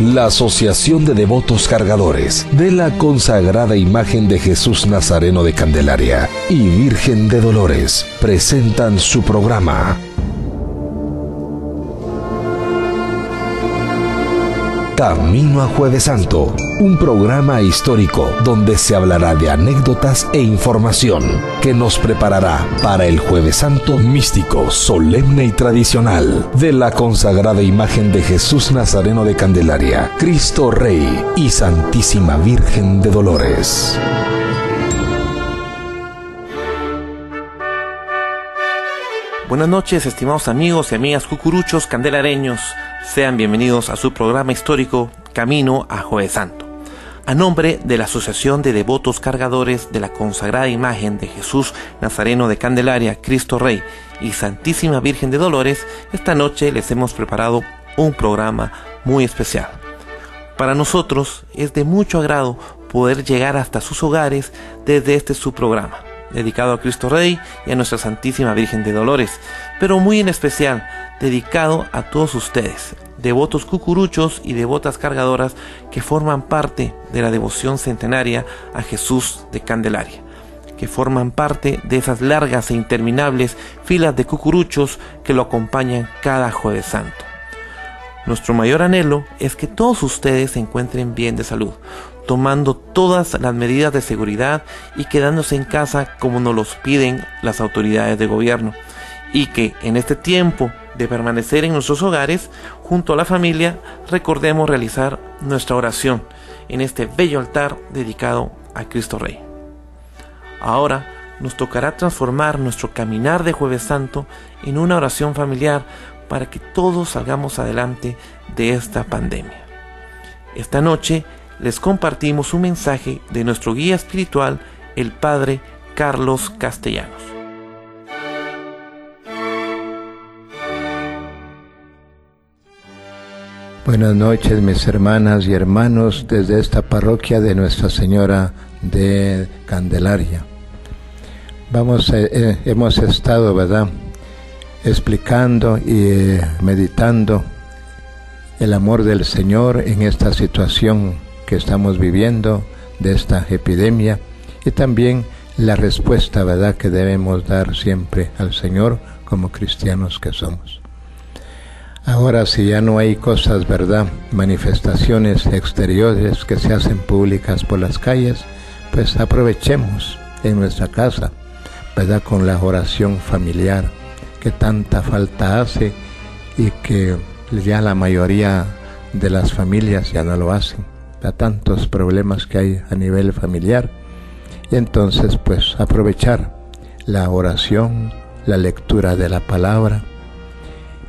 la Asociación de Devotos Cargadores de la consagrada imagen de Jesús Nazareno de Candelaria y Virgen de Dolores presentan su programa Camino a Jueves Santo, un programa histórico donde se hablará de anécdotas e información que nos preparará para el Jueves Santo místico, solemne y tradicional de la consagrada imagen de Jesús Nazareno de Candelaria, Cristo Rey y Santísima Virgen de Dolores. Buenas noches, estimados amigos y amigas cucuruchos candelareños. Sean bienvenidos a su programa histórico Camino a Jueves Santo. A nombre de la Asociación de Devotos Cargadores de la consagrada imagen de Jesús Nazareno de Candelaria, Cristo Rey y Santísima Virgen de Dolores, esta noche les hemos preparado un programa muy especial. Para nosotros es de mucho agrado poder llegar hasta sus hogares desde este su programa, dedicado a Cristo Rey y a nuestra Santísima Virgen de Dolores, pero muy en especial dedicado a todos ustedes, devotos cucuruchos y devotas cargadoras que forman parte de la devoción centenaria a Jesús de Candelaria, que forman parte de esas largas e interminables filas de cucuruchos que lo acompañan cada jueves santo. Nuestro mayor anhelo es que todos ustedes se encuentren bien de salud, tomando todas las medidas de seguridad y quedándose en casa como nos los piden las autoridades de gobierno, y que en este tiempo de permanecer en nuestros hogares, junto a la familia, recordemos realizar nuestra oración en este bello altar dedicado a Cristo Rey. Ahora nos tocará transformar nuestro caminar de jueves santo en una oración familiar para que todos salgamos adelante de esta pandemia. Esta noche les compartimos un mensaje de nuestro guía espiritual, el Padre Carlos Castellanos. Buenas noches mis hermanas y hermanos desde esta parroquia de Nuestra Señora de Candelaria. Vamos, eh, eh, hemos estado. Explicando y eh, meditando el amor del Señor en esta situación que estamos viviendo de esta epidemia y también la respuesta, ¿verdad?, que debemos dar siempre al Señor como cristianos que somos. Ahora si ya no hay cosas, ¿verdad? Manifestaciones exteriores que se hacen públicas por las calles, pues aprovechemos en nuestra casa, ¿verdad? Con la oración familiar que tanta falta hace y que ya la mayoría de las familias ya no lo hacen. A tantos problemas que hay a nivel familiar. Y entonces pues aprovechar la oración, la lectura de la palabra,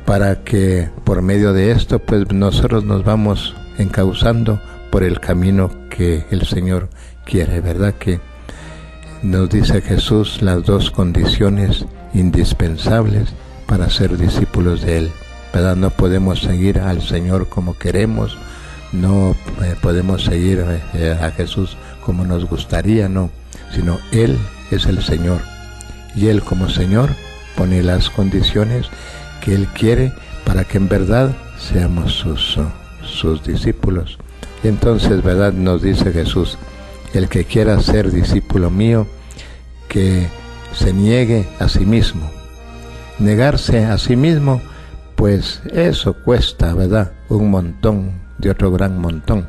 para que por medio de esto pues nosotros nos vamos encauzando por el camino que el Señor quiere, ¿verdad? Que nos dice Jesús las dos condiciones indispensables para ser discípulos de Él, ¿verdad? No podemos seguir al Señor como queremos, no eh, podemos seguir eh, a Jesús como nos gustaría, no, sino Él es el Señor y Él como Señor pone las condiciones que Él quiere para que en verdad seamos sus, sus discípulos. Y entonces, ¿verdad? Nos dice Jesús, el que quiera ser discípulo mío, que se niegue a sí mismo. Negarse a sí mismo, pues eso cuesta, ¿verdad? Un montón, de otro gran montón.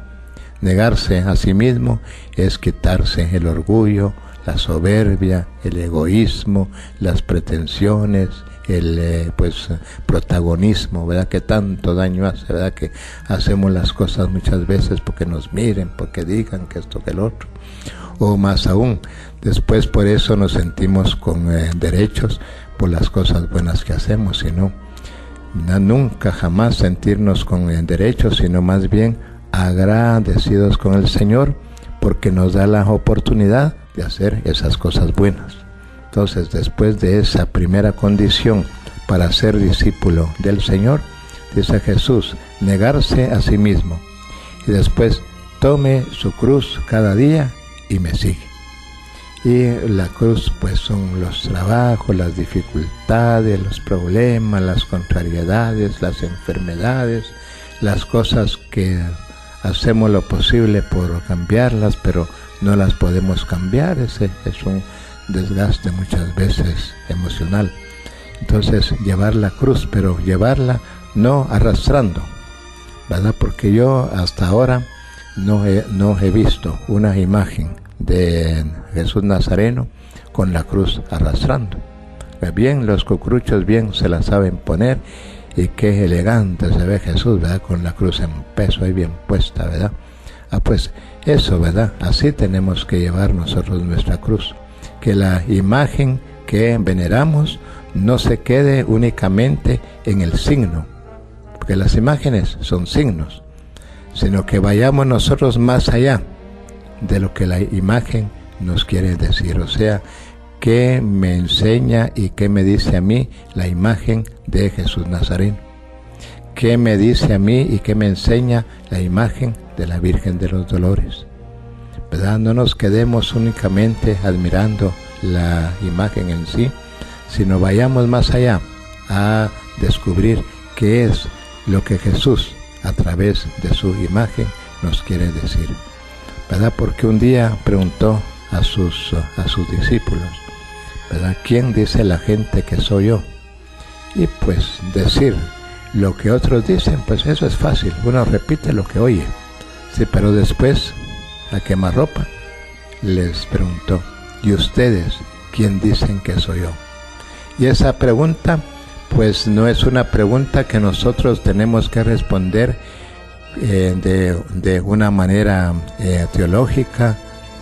Negarse a sí mismo es quitarse el orgullo, la soberbia, el egoísmo, las pretensiones, el eh, pues protagonismo, ¿verdad? Que tanto daño hace, ¿verdad? Que hacemos las cosas muchas veces porque nos miren, porque digan que esto que el otro. O más aún, después por eso nos sentimos con eh, derechos por las cosas buenas que hacemos, sino nunca jamás sentirnos con eh, derechos, sino más bien agradecidos con el Señor porque nos da la oportunidad de hacer esas cosas buenas. Entonces, después de esa primera condición para ser discípulo del Señor, dice Jesús, negarse a sí mismo. Y después, tome su cruz cada día y me sigue. Y la cruz pues son los trabajos, las dificultades, los problemas, las contrariedades, las enfermedades, las cosas que hacemos lo posible por cambiarlas, pero no las podemos cambiar. Ese es un desgaste muchas veces emocional. Entonces, llevar la cruz, pero llevarla no arrastrando, ¿verdad? Porque yo hasta ahora no he, no he visto una imagen de Jesús Nazareno con la cruz arrastrando. Bien, los cucruchos bien se la saben poner y qué elegante se ve Jesús, ¿verdad? Con la cruz en peso ahí bien puesta, ¿verdad? Ah, pues eso, ¿verdad? Así tenemos que llevar nosotros nuestra cruz. Que la imagen que veneramos no se quede únicamente en el signo, porque las imágenes son signos, sino que vayamos nosotros más allá de lo que la imagen nos quiere decir. O sea, qué me enseña y qué me dice a mí la imagen de Jesús Nazareno. ¿Qué me dice a mí y qué me enseña la imagen de la Virgen de los Dolores? ¿Verdad? No nos quedemos únicamente admirando la imagen en sí, sino vayamos más allá a descubrir qué es lo que Jesús a través de su imagen nos quiere decir. ¿Verdad? Porque un día preguntó a sus, a sus discípulos, ¿verdad? ¿Quién dice la gente que soy yo? Y pues decir lo que otros dicen, pues eso es fácil, uno repite lo que oye. Sí, pero después, a ropa les preguntó, ¿y ustedes quién dicen que soy yo? Y esa pregunta, pues no es una pregunta que nosotros tenemos que responder eh, de, una manera eh, teológica,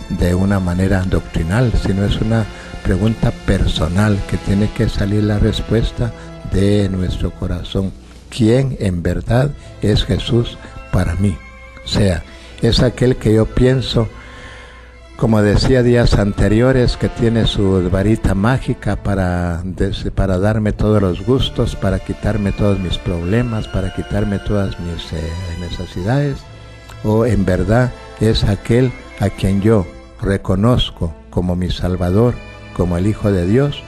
de una manera doctrinal, sino es una pregunta personal que tiene que salir la respuesta de nuestro corazón. ¿Quién en verdad es Jesús para mí? O sea, es aquel que yo pienso como decía días anteriores, que tiene su varita mágica para, para darme todos los gustos, para quitarme todos mis problemas, para quitarme todas mis eh, necesidades, o en verdad es aquel a quien yo reconozco como mi Salvador, como el Hijo de Dios,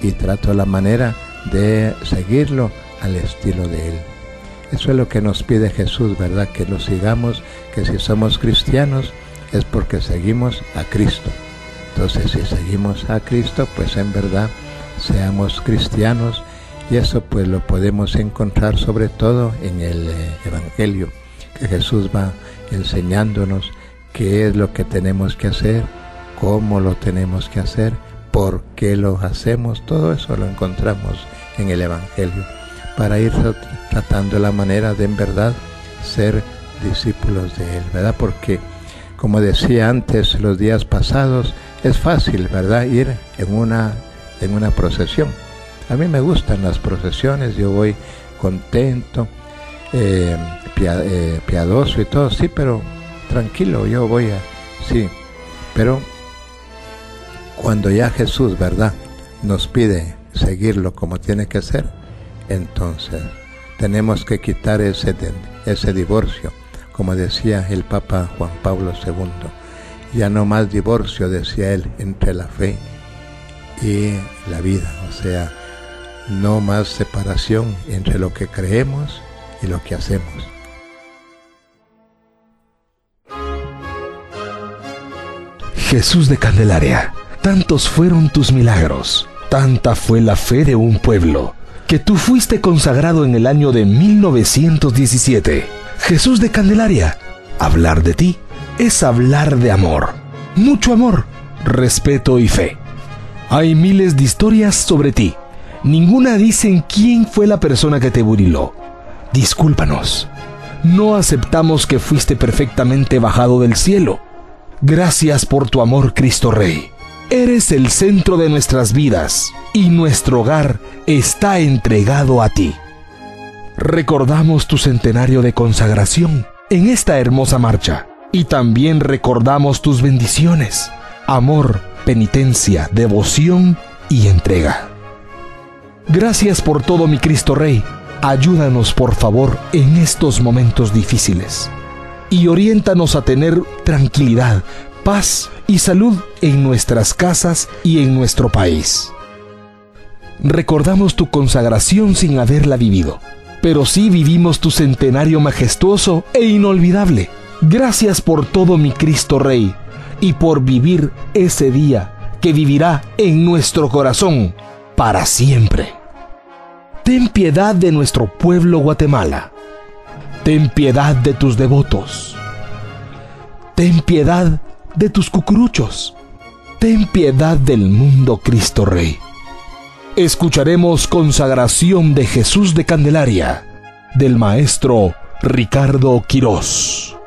y trato la manera de seguirlo al estilo de Él. Eso es lo que nos pide Jesús, ¿verdad? Que lo sigamos, que si somos cristianos, es porque seguimos a Cristo. Entonces, si seguimos a Cristo, pues en verdad seamos cristianos y eso pues lo podemos encontrar sobre todo en el eh, Evangelio, que Jesús va enseñándonos qué es lo que tenemos que hacer, cómo lo tenemos que hacer, por qué lo hacemos, todo eso lo encontramos en el Evangelio, para ir tratando la manera de en verdad ser discípulos de Él, ¿verdad? Porque como decía antes los días pasados, es fácil, ¿verdad?, ir en una, en una procesión. A mí me gustan las procesiones, yo voy contento, eh, eh, piadoso y todo, sí, pero tranquilo, yo voy a, sí, pero cuando ya Jesús, ¿verdad?, nos pide seguirlo como tiene que ser, entonces tenemos que quitar ese, ese divorcio como decía el Papa Juan Pablo II. Ya no más divorcio, decía él, entre la fe y la vida. O sea, no más separación entre lo que creemos y lo que hacemos. Jesús de Candelaria, tantos fueron tus milagros, tanta fue la fe de un pueblo, que tú fuiste consagrado en el año de 1917 Jesús de Candelaria, hablar de ti es hablar de amor. Mucho amor, respeto y fe. Hay miles de historias sobre ti. Ninguna dicen quién fue la persona que te buriló. Discúlpanos. No aceptamos que fuiste perfectamente bajado del cielo. Gracias por tu amor, Cristo Rey. Eres el centro de nuestras vidas y nuestro hogar está entregado a ti recordamos tu centenario de consagración en esta hermosa marcha y también recordamos tus bendiciones, amor, penitencia, devoción y entrega. Gracias por todo mi Cristo Rey. Ayúdanos por favor en estos momentos difíciles y oriéntanos a tener tranquilidad, paz y salud en nuestras casas y en nuestro país. Recordamos tu consagración sin haberla vivido pero sí vivimos tu centenario majestuoso e inolvidable. Gracias por todo mi Cristo Rey y por vivir ese día que vivirá en nuestro corazón para siempre. Ten piedad de nuestro pueblo Guatemala. Ten piedad de tus devotos. Ten piedad de tus cucuruchos. Ten piedad del mundo Cristo Rey. Escucharemos consagración de Jesús de Candelaria del maestro Ricardo Quirós.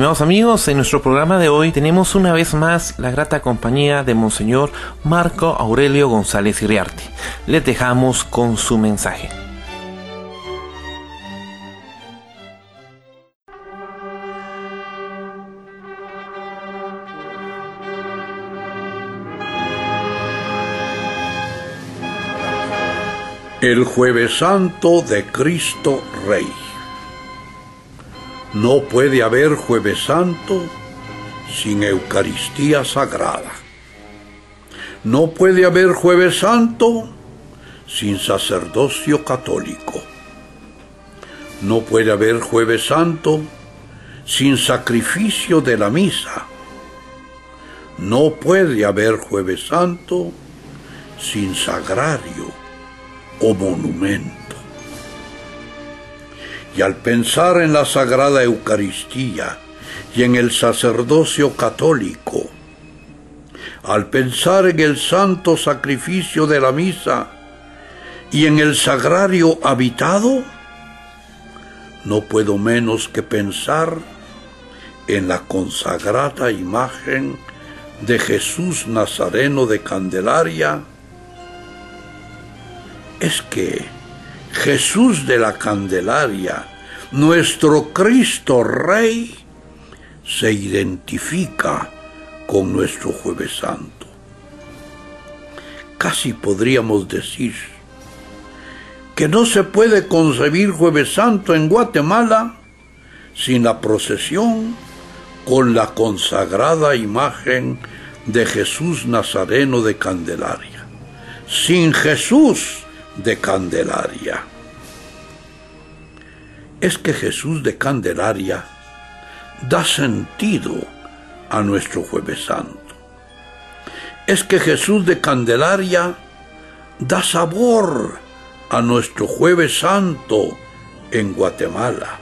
Estimados amigos, en nuestro programa de hoy tenemos una vez más la grata compañía de Monseñor Marco Aurelio González Iriarte. Les dejamos con su mensaje. El jueves santo de Cristo Rey. No puede haber jueves santo sin Eucaristía Sagrada. No puede haber jueves santo sin sacerdocio católico. No puede haber jueves santo sin sacrificio de la misa. No puede haber jueves santo sin sagrario o monumento. Al pensar en la Sagrada Eucaristía y en el sacerdocio católico, al pensar en el santo sacrificio de la misa y en el sagrario habitado, no puedo menos que pensar en la consagrada imagen de Jesús Nazareno de Candelaria, es que Jesús de la Candelaria, nuestro Cristo Rey, se identifica con nuestro jueves santo. Casi podríamos decir que no se puede concebir jueves santo en Guatemala sin la procesión con la consagrada imagen de Jesús Nazareno de Candelaria. Sin Jesús de Candelaria. Es que Jesús de Candelaria da sentido a nuestro jueves santo. Es que Jesús de Candelaria da sabor a nuestro jueves santo en Guatemala.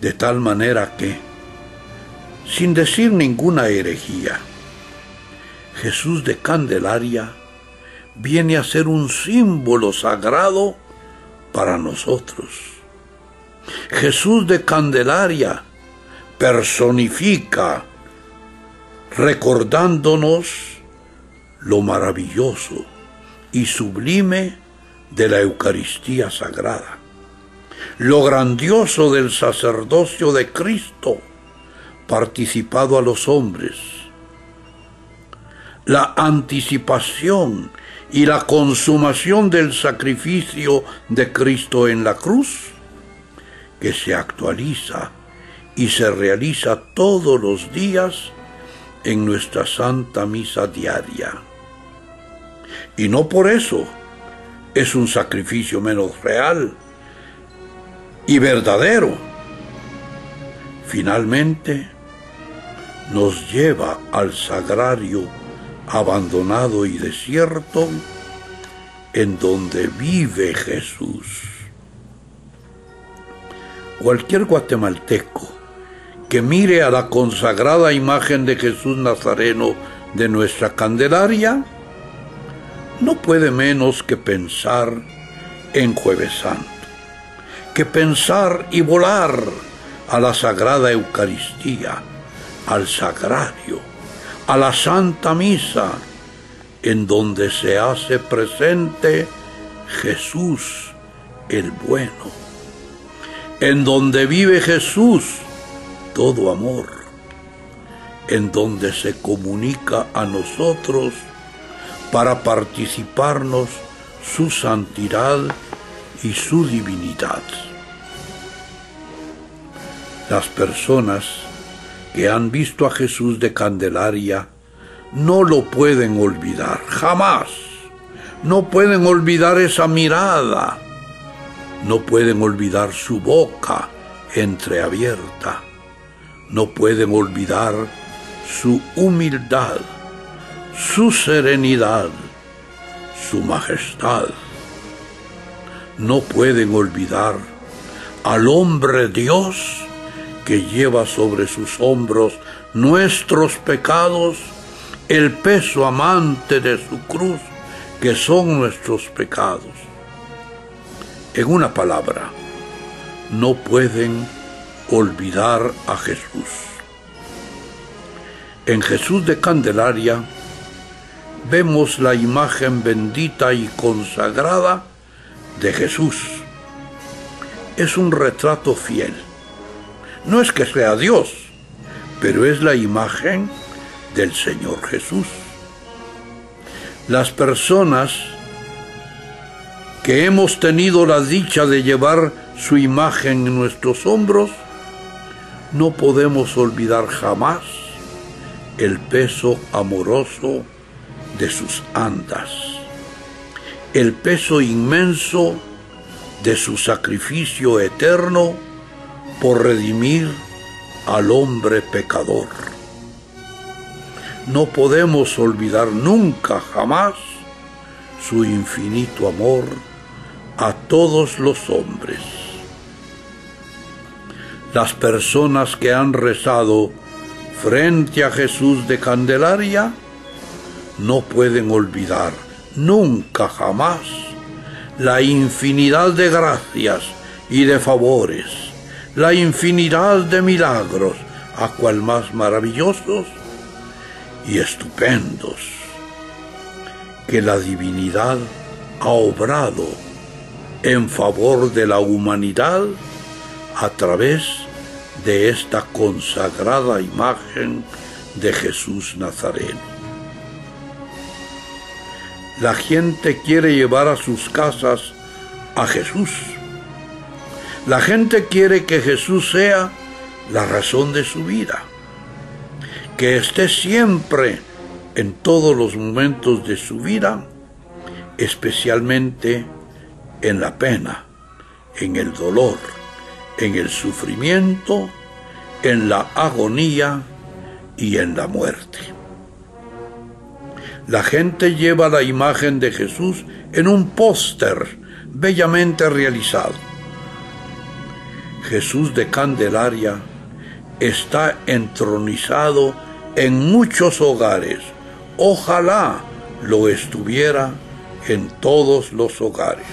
De tal manera que, sin decir ninguna herejía, Jesús de Candelaria viene a ser un símbolo sagrado para nosotros. Jesús de Candelaria personifica recordándonos lo maravilloso y sublime de la Eucaristía Sagrada, lo grandioso del sacerdocio de Cristo participado a los hombres, la anticipación y la consumación del sacrificio de Cristo en la cruz, que se actualiza y se realiza todos los días en nuestra Santa Misa diaria. Y no por eso es un sacrificio menos real y verdadero. Finalmente, nos lleva al sagrario abandonado y desierto en donde vive Jesús. Cualquier guatemalteco que mire a la consagrada imagen de Jesús Nazareno de nuestra Candelaria, no puede menos que pensar en Jueves Santo, que pensar y volar a la Sagrada Eucaristía, al Sagrario a la Santa Misa, en donde se hace presente Jesús el bueno, en donde vive Jesús todo amor, en donde se comunica a nosotros para participarnos su santidad y su divinidad. Las personas que han visto a Jesús de Candelaria no lo pueden olvidar, jamás. No pueden olvidar esa mirada, no pueden olvidar su boca entreabierta, no pueden olvidar su humildad, su serenidad, su majestad. No pueden olvidar al hombre Dios que lleva sobre sus hombros nuestros pecados, el peso amante de su cruz, que son nuestros pecados. En una palabra, no pueden olvidar a Jesús. En Jesús de Candelaria vemos la imagen bendita y consagrada de Jesús. Es un retrato fiel. No es que sea Dios, pero es la imagen del Señor Jesús. Las personas que hemos tenido la dicha de llevar su imagen en nuestros hombros, no podemos olvidar jamás el peso amoroso de sus andas, el peso inmenso de su sacrificio eterno por redimir al hombre pecador. No podemos olvidar nunca jamás su infinito amor a todos los hombres. Las personas que han rezado frente a Jesús de Candelaria no pueden olvidar nunca jamás la infinidad de gracias y de favores, la infinidad de milagros, a cual más maravillosos y estupendos que la divinidad ha obrado en favor de la humanidad a través de esta consagrada imagen de Jesús Nazareno. La gente quiere llevar a sus casas a Jesús. La gente quiere que Jesús sea la razón de su vida, que esté siempre en todos los momentos de su vida, especialmente en la pena, en el dolor, en el sufrimiento, en la agonía y en la muerte. La gente lleva la imagen de Jesús en un póster bellamente realizado. Jesús de Candelaria está entronizado en muchos hogares. Ojalá lo estuviera en todos los hogares.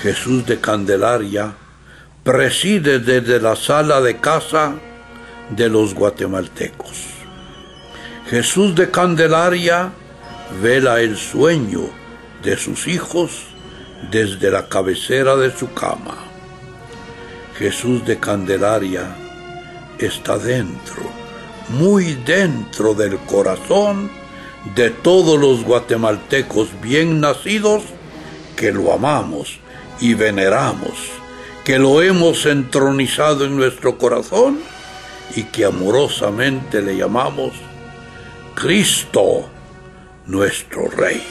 Jesús de Candelaria preside desde la sala de casa de los guatemaltecos. Jesús de Candelaria vela el sueño de sus hijos desde la cabecera de su cama. Jesús de Candelaria está dentro, muy dentro del corazón de todos los guatemaltecos bien nacidos que lo amamos y veneramos, que lo hemos entronizado en nuestro corazón y que amorosamente le llamamos Cristo nuestro Rey.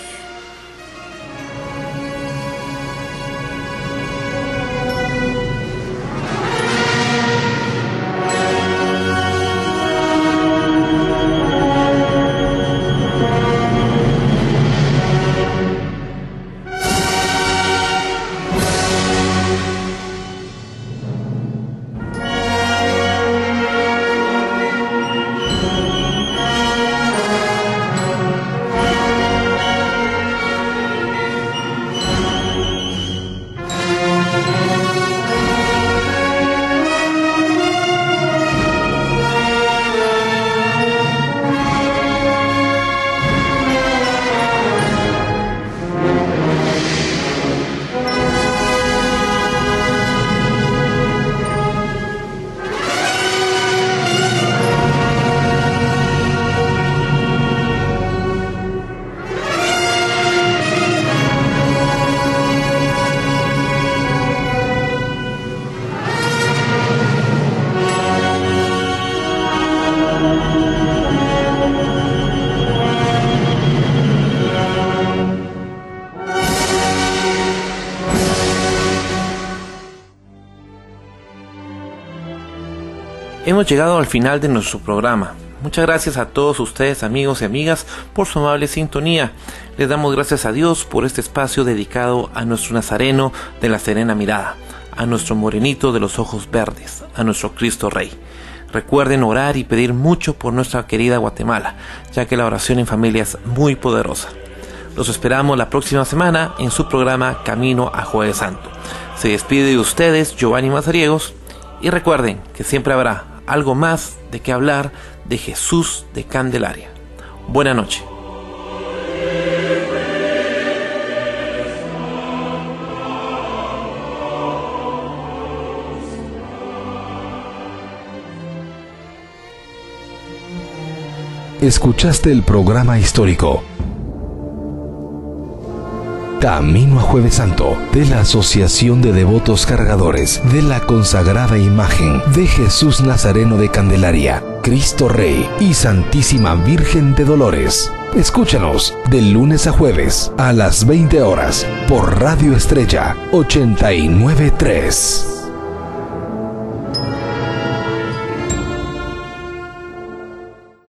Llegado al final de nuestro programa. Muchas gracias a todos ustedes amigos y amigas por su amable sintonía. Les damos gracias a Dios por este espacio dedicado a nuestro Nazareno de la Serena Mirada, a nuestro Morenito de los Ojos Verdes, a nuestro Cristo Rey. Recuerden orar y pedir mucho por nuestra querida Guatemala, ya que la oración en familia es muy poderosa. Los esperamos la próxima semana en su programa Camino a Jueves Santo. Se despide de ustedes Giovanni Mazariegos Y recuerden que siempre habrá algo más de qué hablar de Jesús de Candelaria. Buena noche. Escuchaste el programa histórico Camino a Jueves Santo de la Asociación de Devotos Cargadores de la consagrada imagen de Jesús Nazareno de Candelaria, Cristo Rey y Santísima Virgen de Dolores. Escúchanos de lunes a jueves a las 20 horas por Radio Estrella 893.